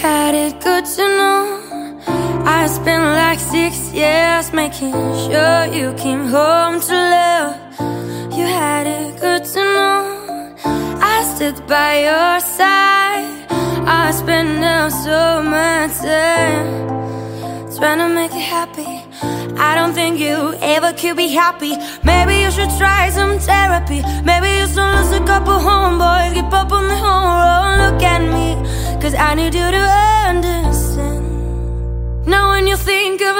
Had it good to know. I spent like six years making sure you came home to love. You had it good to know. I stood by your side. I spent now so much time trying to make you happy. I don't think you ever could be happy. Maybe you should try some therapy. Maybe you should lose a couple homeboys, cause I need you to understand. Now, when you think of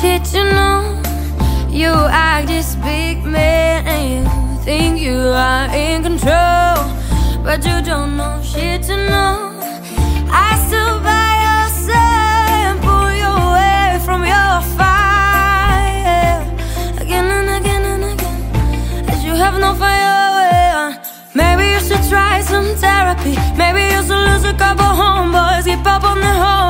shit, you know. You act this big man and you think you are in control. But you don't know shit to know. I stood by your side and pull you away from your fire. Again and again and again. As you have no fire. Maybe you should try some therapy. Maybe you should lose a couple homeboys. Keep up on the whole